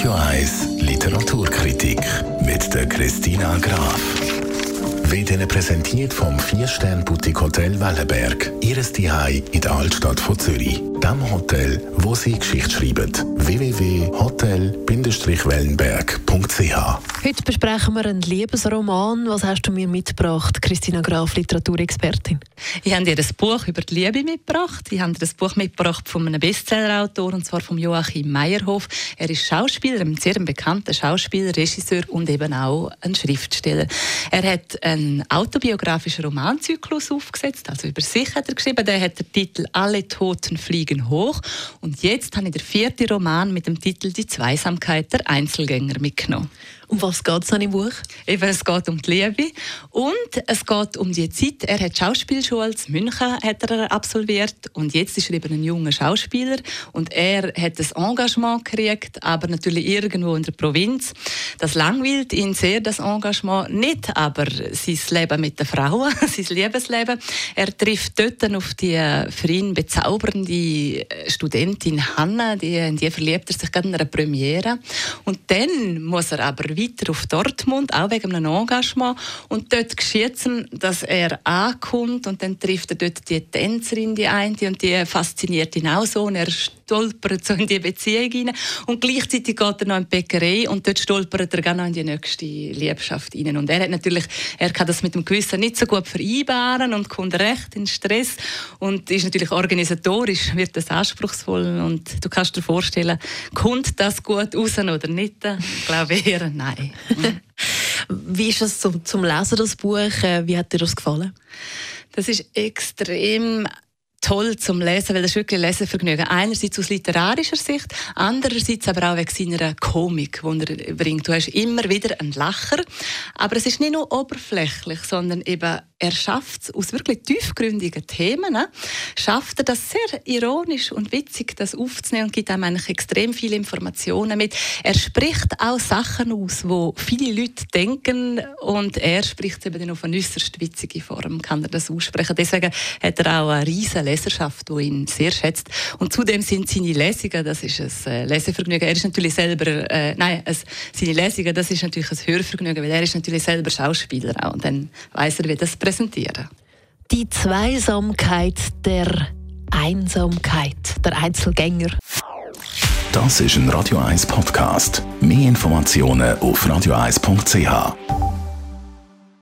Radio 1 Literaturkritik mit der Christina Graf. Wird Ihnen präsentiert vom 4-Stern-Boutique Hotel Wellenberg. Ihres Zuhause in der Altstadt von Zürich. Dem Hotel, wo Sie Geschichte schreiben. www.hotel-wellenberg.ch Heute besprechen wir einen Liebesroman. Was hast du mir mitgebracht, Christina Graf, Literaturexpertin? Ich habe dir ein Buch über die Liebe mitgebracht. Ich habe dir ein Buch mitgebracht von einem Bestsellerautor, und zwar von Joachim Meyerhoff. Er ist Schauspieler, ein sehr bekannter Schauspieler, Regisseur und eben auch ein Schriftsteller. Er hat einen autobiografischen Romanzyklus aufgesetzt, also über sich hat er geschrieben. Der hat den Titel «Alle Toten fliegen hoch». Und jetzt habe ich den vierten Roman mit dem Titel «Die Zweisamkeit der Einzelgänger» mitgenommen. Um was geht es im Buch? Eben, es geht um die Liebe und es geht um die Zeit. Er hat Schauspielschule in München hat er absolviert und jetzt ist er eben ein junger Schauspieler und er hat das Engagement gekriegt, aber natürlich irgendwo in der Provinz. Das langweilt ihn sehr, das Engagement, nicht aber sein Leben mit den Frauen, sein Liebesleben. Er trifft dort auf die für bezaubernde Studentin Hanna, die, in die verliebt er sich gerade in einer Premiere und dann muss er aber weiter auf Dortmund, auch wegen einem Engagement. Und dort geschieht es dass er ankommt und dann trifft er dort die Tänzerin, die eine, und die fasziniert ihn auch so. Und er stolpert so in die Beziehung hinein. Und gleichzeitig geht er noch in die Bäckerei und dort stolpert er noch in die nächste Liebschaft hinein. Und er hat natürlich, er kann das mit dem Gewissen nicht so gut vereinbaren und kommt recht in Stress und ist natürlich organisatorisch, wird das anspruchsvoll und du kannst dir vorstellen, kommt das gut raus oder nicht? Ich glaube eher nein. Wie ist es zum, zum Lesen, das Buch? Äh, wie hat dir das gefallen? Das ist extrem toll zum Lesen, weil das ist wirklich ein Lesevergnügen. Einerseits aus literarischer Sicht, andererseits aber auch wegen seiner Komik, die er bringt. Du hast immer wieder einen Lacher, aber es ist nicht nur oberflächlich, sondern eben er schafft es aus wirklich tiefgründigen Themen, ne? schafft er das sehr ironisch und witzig, das aufzunehmen und gibt einem eigentlich extrem viele Informationen mit. Er spricht auch Sachen aus, wo viele Leute denken und er spricht eben dann auf eine äußerst witzige Form, kann er das aussprechen. Deswegen hat er auch eine riesige Leserschaft, die ihn sehr schätzt. Und zudem sind seine Lesungen, das ist ein äh, Lesevergnügen. Er ist natürlich selber, äh, nein, es, seine Lesungen, das ist natürlich ein Hörvergnügen, weil er ist natürlich selber Schauspieler auch und dann weiß er, wie das präsentieren. Die Zweisamkeit der Einsamkeit, der Einzelgänger. Das ist ein Radio 1 Podcast. Mehr Informationen auf radio1.ch.